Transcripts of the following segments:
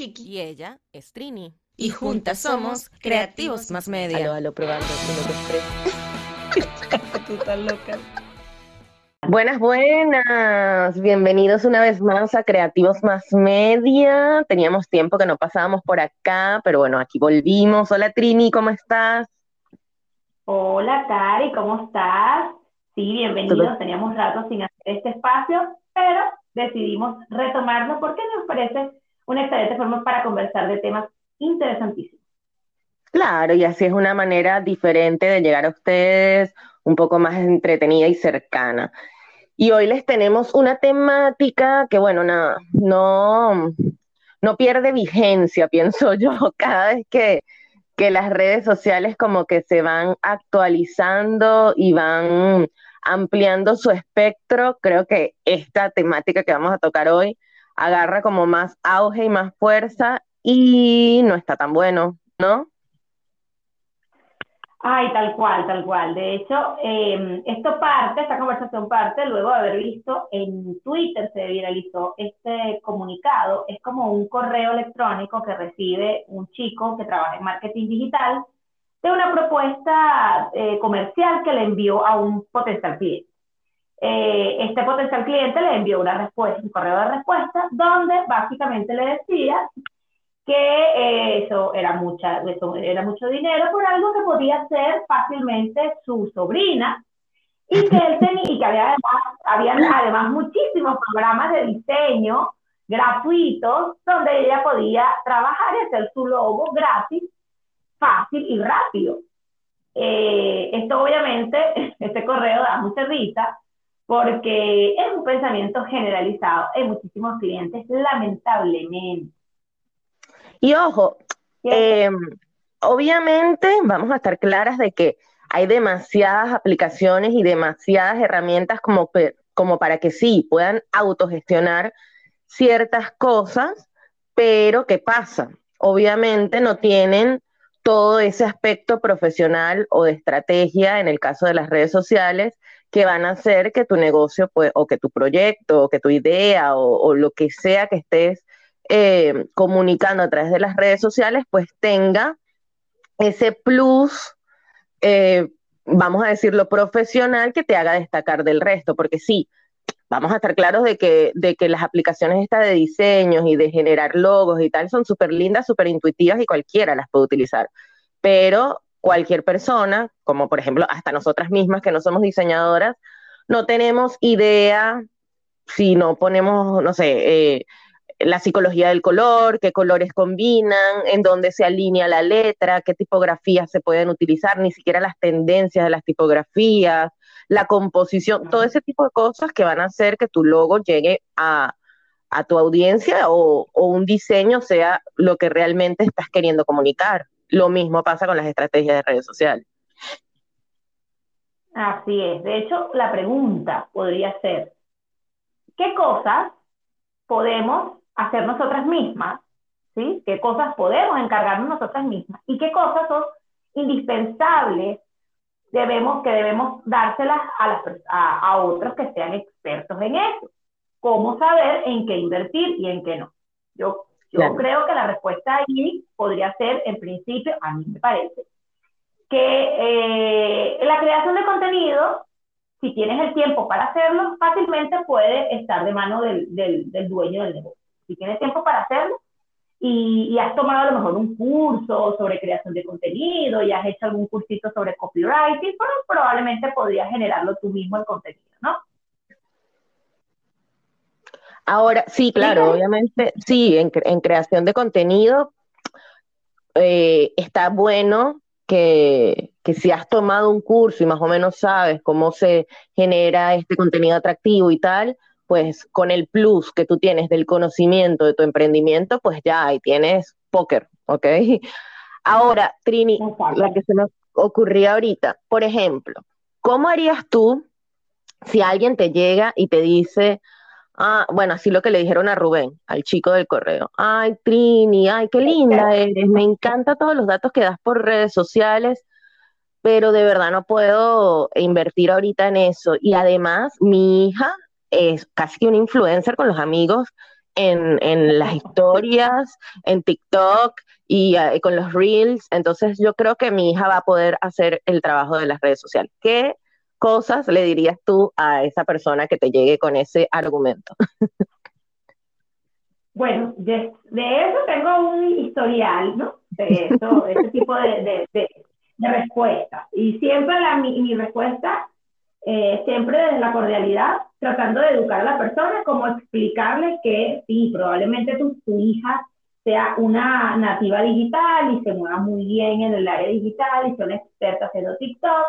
Kiki. Y ella es Trini. Y juntas somos Creativos Más Media. Aló, aló, probando. uno, dos, tres. Tú estás loca. Buenas, buenas. Bienvenidos una vez más a Creativos Más Media. Teníamos tiempo que no pasábamos por acá, pero bueno, aquí volvimos. Hola Trini, ¿cómo estás? Hola, Cari, ¿cómo estás? Sí, bienvenidos. Todo- Teníamos rato sin hacer este espacio, pero decidimos retomarlo porque nos parece una excelente forma para conversar de temas interesantísimos. Claro, y así es una manera diferente de llegar a ustedes, un poco más entretenida y cercana. Y hoy les tenemos una temática que, bueno, nada, no, no pierde vigencia, pienso yo, cada vez que, que las redes sociales como que se van actualizando y van ampliando su espectro, creo que esta temática que vamos a tocar hoy agarra como más auge y más fuerza y no está tan bueno, ¿no? Ay, tal cual, tal cual. De hecho, eh, esto parte, esta conversación parte luego de haber visto en Twitter se viralizó este comunicado. Es como un correo electrónico que recibe un chico que trabaja en marketing digital de una propuesta eh, comercial que le envió a un potencial cliente. Eh, este potencial cliente le envió una respuesta, un correo de respuesta, donde básicamente le decía que eh, eso era mucha, eso era mucho dinero por algo que podía ser fácilmente su sobrina y que él tenía, y que había además, habían además muchísimos programas de diseño gratuitos donde ella podía trabajar y hacer su logo gratis, fácil y rápido. Eh, esto obviamente, este correo da mucha risa porque es un pensamiento generalizado en muchísimos clientes, lamentablemente. Y ojo, eh, obviamente vamos a estar claras de que hay demasiadas aplicaciones y demasiadas herramientas como para que sí puedan autogestionar ciertas cosas, pero ¿qué pasa? Obviamente no tienen todo ese aspecto profesional o de estrategia en el caso de las redes sociales que van a hacer que tu negocio pues, o que tu proyecto o que tu idea o, lo que sea que estés eh, comunicando a través de las redes sociales, pues tenga ese plus, eh, vamos a decirlo, profesional que te haga destacar del resto, porque sí, vamos a estar claros de que, de que las aplicaciones estas de diseños y de generar logos y tal son súper lindas, súper intuitivas y cualquiera las puede utilizar, pero cualquier persona, como por ejemplo hasta nosotras mismas que no somos diseñadoras, no tenemos idea si no ponemos, no sé, eh, la psicología del color, qué colores combinan, en dónde se alinea la letra, qué tipografías se pueden utilizar, ni siquiera las tendencias de las tipografías, la composición, todo ese tipo de cosas que van a hacer que tu logo llegue a, a tu audiencia o, o un diseño sea lo que realmente estás queriendo comunicar. Lo mismo pasa con las estrategias de redes sociales. Así es. De hecho, la pregunta podría ser, ¿qué cosas podemos hacer nosotras mismas? ¿Sí? ¿Qué cosas podemos encargarnos nosotras mismas? ¿Y qué cosas son indispensables debemos, que debemos dárselas a, las, a, a otros que sean expertos en eso? ¿Cómo saber en qué invertir y en qué no? Yo, yo Claro. creo que la respuesta ahí podría ser, en principio, a mí me parece, que eh, la creación de contenido, si tienes el tiempo para hacerlo, fácilmente puede estar de mano del, del, del dueño del negocio. Si tienes tiempo para hacerlo y, y has tomado a lo mejor un curso sobre creación de contenido y has hecho algún cursito sobre copywriting, bueno, probablemente podrías generarlo tú mismo el contenido, ¿no? Ahora, sí, claro, obviamente, sí, en creación de contenido eh, está bueno que, que si has tomado un curso y más o menos sabes cómo se genera este contenido atractivo y tal, pues con el plus que tú tienes del conocimiento de tu emprendimiento, pues ya ahí tienes póker, ¿ok? Ahora, Trini, la que se me ocurría ahorita, por ejemplo, ¿cómo harías tú si alguien te llega y te dice, ah, bueno, así lo que le dijeron a Rubén, al chico del correo, ay, Trini, ay, qué linda eres, me encanta todos los datos que das por redes sociales, pero de verdad no puedo invertir ahorita en eso. Y además, mi hija es casi que una influencer con los amigos en, en las historias, en TikTok y eh, con los reels. Entonces yo creo que mi hija va a poder hacer el trabajo de las redes sociales. ¿Qué cosas le dirías tú a esa persona que te llegue con ese argumento? Bueno, de, eso tengo un historial, ¿no? De eso, de ese tipo de, de, de, respuesta. Y siempre la, mi, mi respuesta, eh, siempre desde la cordialidad, tratando de educar a la persona, como explicarle que sí, probablemente tu, tu hija sea una nativa digital y se mueva muy bien en el área digital y son expertas haciendo TikTok.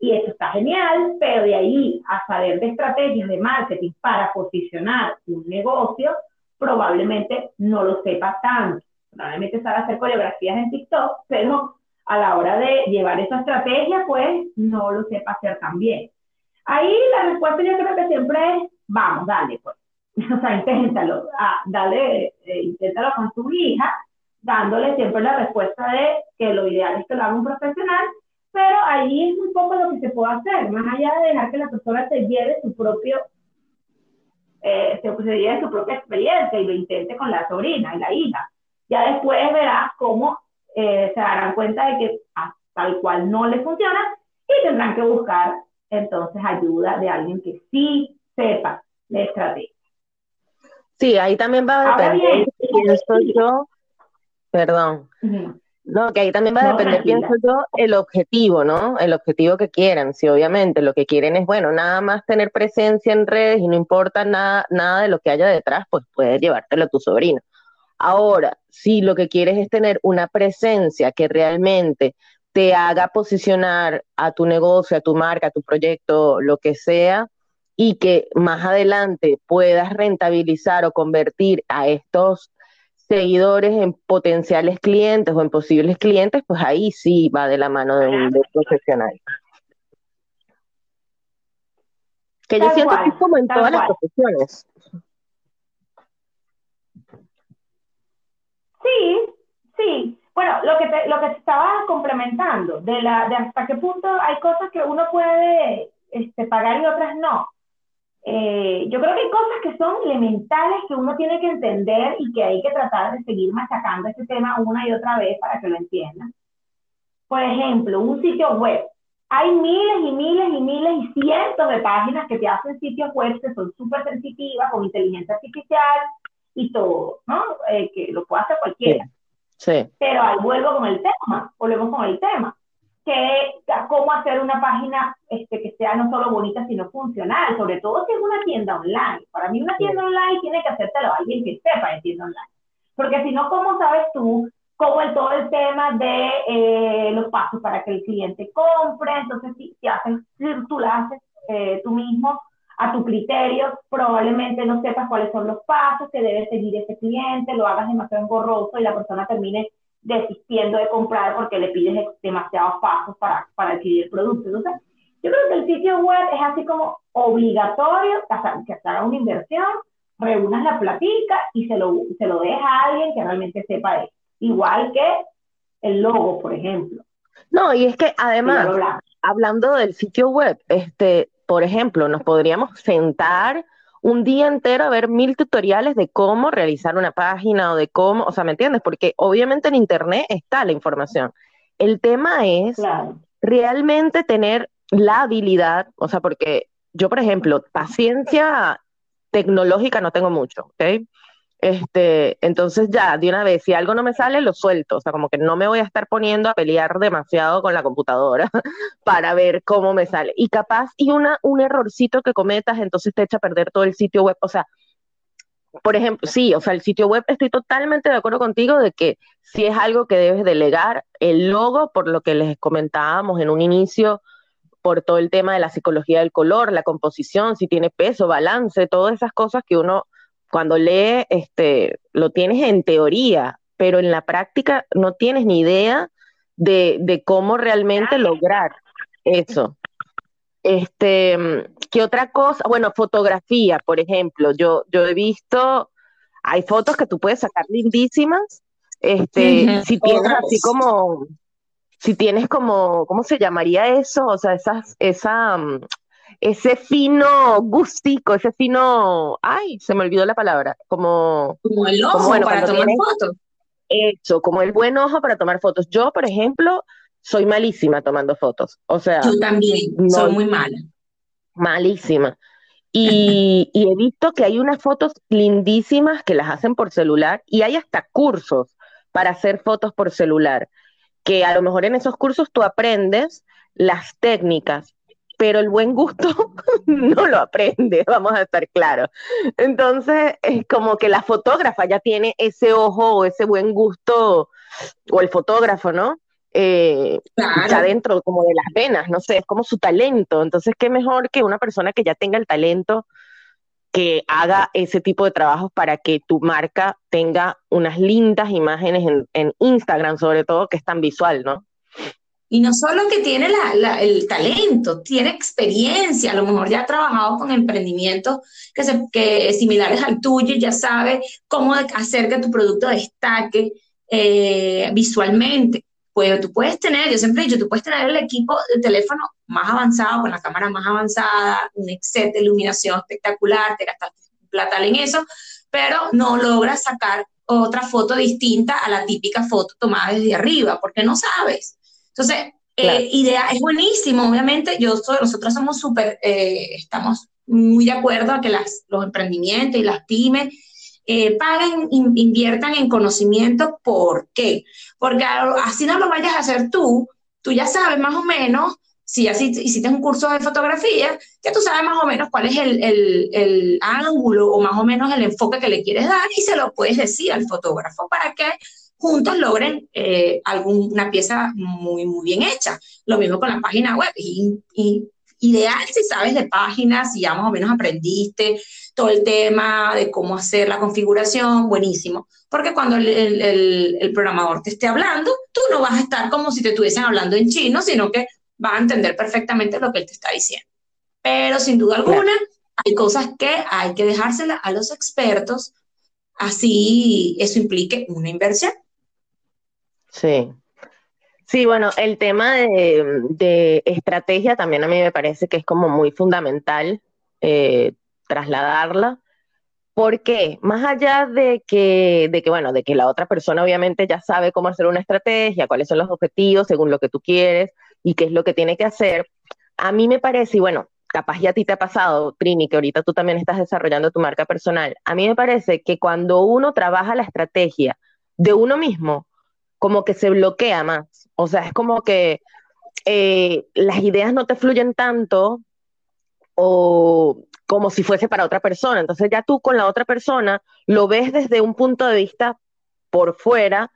Y eso está genial, pero de ahí a saber de estrategias de marketing para posicionar un negocio, probablemente no lo sepa tanto. Probablemente sabe hacer coreografías en TikTok, pero a la hora de llevar esa estrategia, pues no lo sepa hacer tan bien. Ahí la respuesta yo creo que siempre es, vamos, dale, pues. O sea, inténtalo, ah, dale, eh, inténtalo con tu hija, dándole siempre la respuesta de que lo ideal es que lo haga un profesional, pero ahí es un poco lo que se puede hacer, más allá de dejar que la persona se lleve su propio eh, se, se su propia experiencia y lo intente con la sobrina y la hija. Ya después verás cómo eh, se darán cuenta de que tal cual no les funciona y tendrán que buscar entonces ayuda de alguien que sí sepa de estrategia. Sí, ahí también va a depender, pienso yo, perdón, no, que ahí también va a depender, pienso yo, el objetivo, ¿no? El objetivo que quieran. Si obviamente lo que quieren es, bueno, nada más tener presencia en redes y no importa nada, nada de lo que haya detrás, pues puedes llevártelo a tu sobrino. Ahora, si lo que quieres es tener una presencia que realmente te haga posicionar a tu negocio, a tu marca, a tu proyecto, lo que sea, y que más adelante puedas rentabilizar o convertir a estos seguidores en potenciales clientes o en posibles clientes, pues ahí sí va de la mano de un, profesional. Que yo siento que es como en todas las profesiones. Sí, sí. Bueno, lo que te, lo que estaba complementando, de, la, de hasta qué punto hay cosas que uno puede este, pagar y otras no. Eh, yo creo que hay cosas que son elementales que uno tiene que entender y que hay que tratar de seguir machacando este tema una y otra vez para que lo entiendan. Por ejemplo, un sitio web. Hay miles y miles y miles y cientos de páginas que te hacen sitios web que son súper sensitivas, con inteligencia artificial y todo, ¿no? Eh, que lo puede hacer cualquiera. Sí. Pero ahí vuelvo con el tema, volvemos con el tema que cómo hacer una página este, que sea no solo bonita, sino funcional, sobre todo si es una tienda online. Para mí una tienda online tiene que hacértelo a alguien que sepa de tienda online. Porque si no, ¿cómo sabes tú cómo es todo el tema de eh, los pasos para que el cliente compre? Entonces, si, si, haces, si tú lo haces eh, tú mismo a tu criterio, probablemente no sepas cuáles son los pasos que debe seguir ese cliente, lo hagas demasiado engorroso y la persona termine desistiendo de comprar porque le pides demasiados pasos para, para adquirir el producto. Entonces, yo creo que el sitio web es así como obligatorio que haga una inversión, reúnas la platica y se lo, se lo deja a alguien que realmente sepa de Igual que el logo, por ejemplo. No, y es que además, hablando del sitio web, este, por ejemplo, nos podríamos sentar un día entero a ver mil tutoriales de cómo realizar una página o de cómo, o sea, ¿me entiendes? Porque obviamente en Internet está la información. El tema es realmente tener la habilidad, o sea, porque yo, por ejemplo, paciencia tecnológica no tengo mucho, ¿ok? Este, entonces ya, de una vez, si algo no me sale, lo suelto. O sea, como que no me voy a estar poniendo a pelear demasiado con la computadora para ver cómo me sale. Y capaz, y una, un errorcito que cometas, entonces te echa a perder todo el sitio web. O sea, por ejemplo, sí, o sea, el sitio web estoy totalmente de acuerdo contigo de que si es algo que debes delegar, el logo, por lo que les comentábamos en un inicio, por todo el tema de la psicología del color, la composición, si tiene peso, balance, todas esas cosas que uno cuando lee, este, lo tienes en teoría, pero en la práctica no tienes ni idea de, cómo realmente lograr eso. Este, ¿qué otra cosa? Bueno, fotografía, por ejemplo. Yo, yo he visto, hay fotos que tú puedes sacar lindísimas. Este, si tienes así como, si tienes como, ¿cómo se llamaría eso? O sea, esas, esa, ese fino gustico, ese fino, ay, se me olvidó la palabra, como... Como el ojo para tomar fotos. Eso, como el buen ojo para tomar fotos. Yo, por ejemplo, soy malísima tomando fotos. O sea... Yo también, soy muy mala. Malísima. Y, y, he visto que hay unas fotos lindísimas que las hacen por celular y hay hasta cursos para hacer fotos por celular, que a lo mejor en esos cursos tú aprendes las técnicas, pero el buen gusto no lo aprende, vamos a estar claros. Entonces, es como que la fotógrafa ya tiene ese ojo o ese buen gusto, o el fotógrafo, ¿no? Eh, ya dentro como de las venas, no sé, es como su talento. Entonces, qué mejor que una persona que ya tenga el talento que haga ese tipo de trabajos para que tu marca tenga unas lindas imágenes en, en Instagram, sobre todo, que es tan visual, ¿no? Y no solo que tiene el talento, tiene experiencia, a lo mejor ya ha trabajado con emprendimientos que, se, que similares al tuyo, ya sabe cómo hacer que tu producto destaque eh, visualmente. Pues tú puedes tener, yo siempre he dicho, tú puedes tener el equipo de teléfono más avanzado, con la cámara más avanzada, un set de iluminación espectacular, te gastaste plata en eso, pero no logras sacar otra foto distinta a la típica foto tomada desde arriba, porque no sabes. Entonces, eh, idea es buenísimo, obviamente, yo nosotros somos súper, eh, estamos muy de acuerdo a que las, los emprendimientos y las pymes eh, paguen, inviertan en conocimiento. ¿Por qué? Porque así no lo vayas a hacer tú, tú ya sabes más o menos, si así hiciste un curso de fotografía, ya tú sabes más o menos cuál es el, el, el ángulo o más o menos el enfoque que le quieres dar y se lo puedes decir al fotógrafo para que juntos logren eh, alguna pieza muy, muy bien hecha. Lo mismo con la página web. Y, ideal si sabes de páginas, si ya más o menos aprendiste todo el tema de cómo hacer la configuración, buenísimo. Porque cuando el, programador te esté hablando, tú no vas a estar como si te estuviesen hablando en chino, sino que va a entender perfectamente lo que él te está diciendo. Pero sin duda alguna, hay cosas que hay que dejárselas a los expertos, así eso implique una inversión. Sí. Sí, bueno, el tema de, estrategia también a mí me parece que es como muy fundamental eh, trasladarla, porque más allá de que, de que, bueno, de que la otra persona obviamente ya sabe cómo hacer una estrategia, cuáles son los objetivos según lo que tú quieres y qué es lo que tiene que hacer, a mí me parece, y bueno, capaz ya a ti te ha pasado, Trini, que ahorita tú también estás desarrollando tu marca personal, a mí me parece que cuando uno trabaja la estrategia de uno mismo, como que se bloquea más. O sea, es como que eh, las ideas no te fluyen tanto o como si fuese para otra persona. Entonces ya tú con la otra persona lo ves desde un punto de vista por fuera,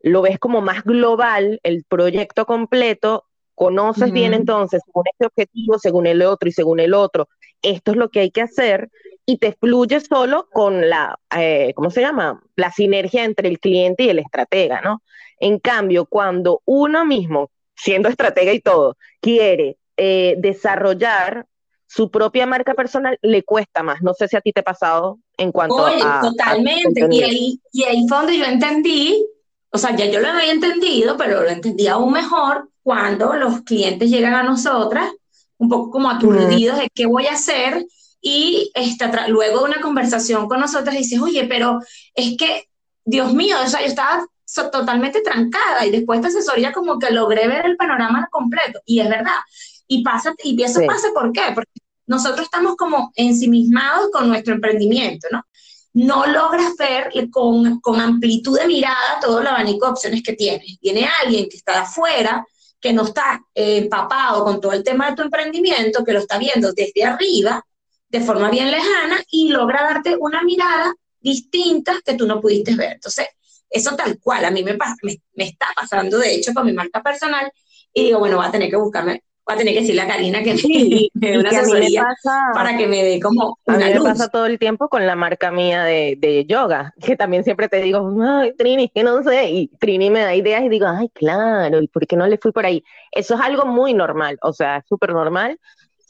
lo ves como más global, el proyecto completo, conoces bien entonces, según este objetivo, según el otro y según el otro, esto es lo que hay que hacer y te fluye solo con la, eh, ¿cómo se llama? La sinergia entre el cliente y el estratega, ¿no? En cambio, cuando uno mismo, siendo estratega y todo, quiere eh, desarrollar su propia marca personal, le cuesta más. No sé si a ti te ha pasado en cuanto Oye, totalmente. y, ahí, y ahí fue donde yo entendí, o sea, ya yo lo había entendido, pero lo entendí aún mejor cuando los clientes llegan a nosotras, un poco como aturdidos de qué voy a hacer, y esta, luego de una conversación con nosotras dices, oye, pero es que, Dios mío, o sea, yo estaba totalmente trancada y después de esta asesoría como que logré ver el panorama completo y es verdad. Y pasa, y eso pasa ¿por qué? Porque nosotros estamos como ensimismados con nuestro emprendimiento, ¿no? No logras ver con, con amplitud de mirada todo el abanico de opciones que tienes. Viene alguien que está de afuera, que no está eh, empapado con todo el tema de tu emprendimiento, que lo está viendo desde arriba, de forma bien lejana, y logra darte una mirada distinta que tú no pudiste ver. Entonces, eso tal cual, a mí me, me, está pasando, de hecho, con mi marca personal, y digo, bueno, voy a tener que buscarme, voy a tener que decirle a Karina que me, dé una asesoría para que me dé como una A mí me pasa todo el tiempo con la marca mía de, de, yoga, que también siempre te digo, ay, Trini, que no sé, y Trini me da ideas y digo, ay, claro, ¿y por qué no le fui por ahí? Eso es algo muy normal, o sea, súper normal,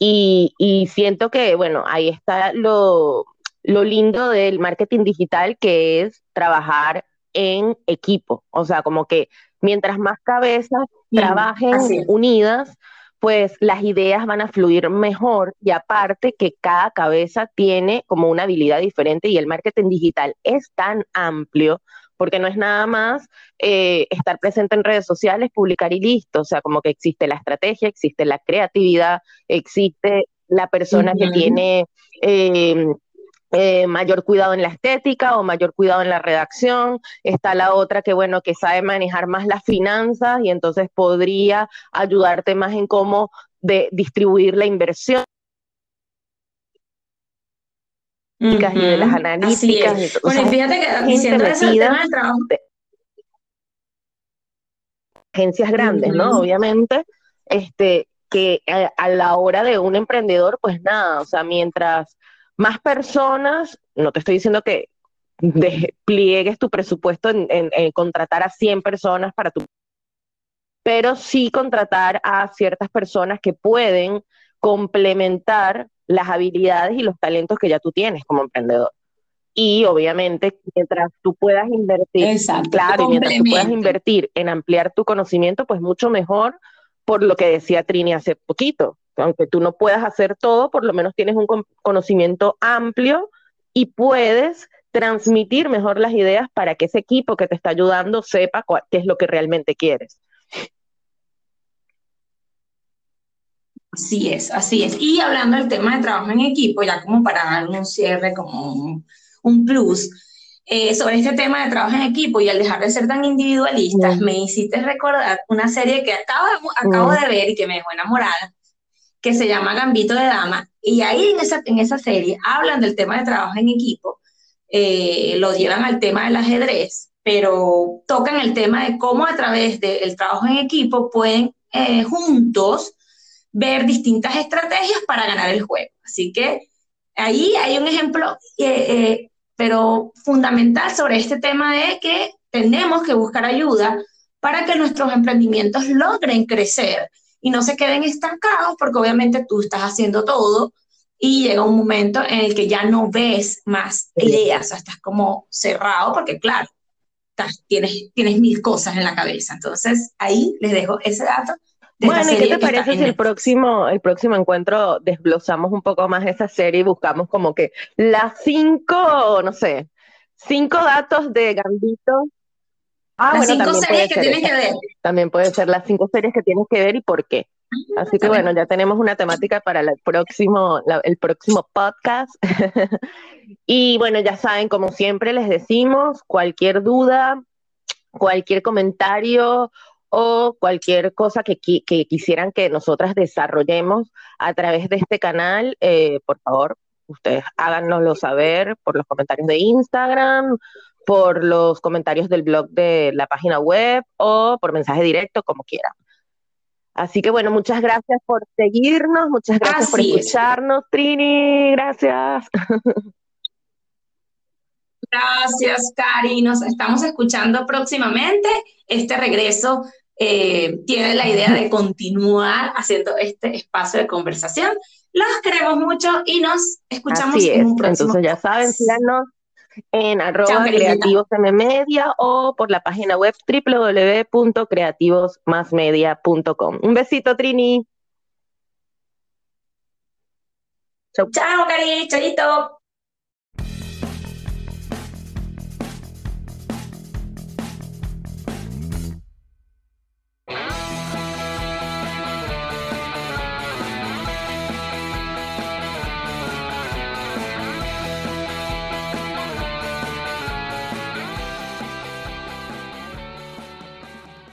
y, y siento que, bueno, ahí está lo, lo lindo del marketing digital, que es trabajar en equipo. O sea, como que mientras más cabezas trabajen unidas, pues las ideas van a fluir mejor y aparte que cada cabeza tiene como una habilidad diferente y el marketing digital es tan amplio porque no es nada más eh, estar presente en redes sociales, publicar y listo, o sea, como que existe la estrategia, existe la creatividad, existe la persona que tiene eh, eh, mayor cuidado en la estética o mayor cuidado en la redacción. Está la otra que, bueno, que sabe manejar más las finanzas y entonces podría ayudarte más en cómo de distribuir la inversión. Y de las analíticas. bueno, fíjate que diciendo eso, el tema del trabajo. Agencias grandes, ¿no? Obviamente, este, que a, a, la hora de un emprendedor, pues nada, o sea, mientras más personas, no te estoy diciendo que despliegues tu presupuesto en, contratar a 100 personas para tu... Pero sí contratar a ciertas personas que pueden complementar las habilidades y los talentos que ya tú tienes como emprendedor. Y obviamente, mientras tú puedas invertir, claro, mientras tú puedas invertir en ampliar tu conocimiento, pues mucho mejor por lo que decía Trini hace poquito aunque tú no puedas hacer todo, por lo menos tienes un conocimiento amplio y puedes transmitir mejor las ideas para que ese equipo que te está ayudando sepa qué es lo que realmente quieres. Así es, así es. Y hablando del tema de trabajo en equipo, ya como para dar un cierre, como un, plus, eh, sobre este tema de trabajo en equipo y al dejar de ser tan individualistas, me hiciste recordar una serie que acabo, acabo de ver y que me dejó enamorada, que se llama Gambito de Dama, y ahí en esa, en esa serie hablan del tema de trabajo en equipo, eh, lo llevan al tema del ajedrez, pero tocan el tema de cómo a través del trabajo en equipo pueden eh, juntos ver distintas estrategias para ganar el juego. Así que ahí hay un ejemplo, eh, pero fundamental sobre este tema de que tenemos que buscar ayuda para que nuestros emprendimientos logren crecer y no se queden estancados porque obviamente tú estás haciendo todo y llega un momento en el que ya no ves más ideas, o sea, estás como cerrado porque claro, tienes, tienes mil cosas en la cabeza. Entonces ahí les dejo ese dato. Bueno, ¿y qué te parece si el próximo, el próximo encuentro desglosamos un poco más esa serie y buscamos como que las cinco, no sé, cinco datos de Gambito Ah, las cinco series que tienes que ver. También puede ser las cinco series que tienes que ver y por qué. Ah, Así que bueno, ya tenemos una temática para el próximo, el próximo podcast. y bueno, ya saben, como siempre les decimos, cualquier duda, cualquier comentario o cualquier cosa que, que quisieran que nosotras desarrollemos a través de este canal, eh, por favor, ustedes háganoslo saber por los comentarios de Instagram por los comentarios del blog de la página web o por mensaje directo, como quieran. Así que bueno, muchas gracias por seguirnos, muchas gracias por escucharnos, Trini, gracias. Gracias, Cari. Nos estamos escuchando próximamente. Este regreso eh, tiene la idea de continuar haciendo este espacio de conversación. Los queremos mucho y nos escuchamos en un próximo. Entonces ya saben, síganos en arroba creativos media o por la página web www.creativosmasmedia.com. Un besito, Trini. Chao, Chao, Cari. Chayito.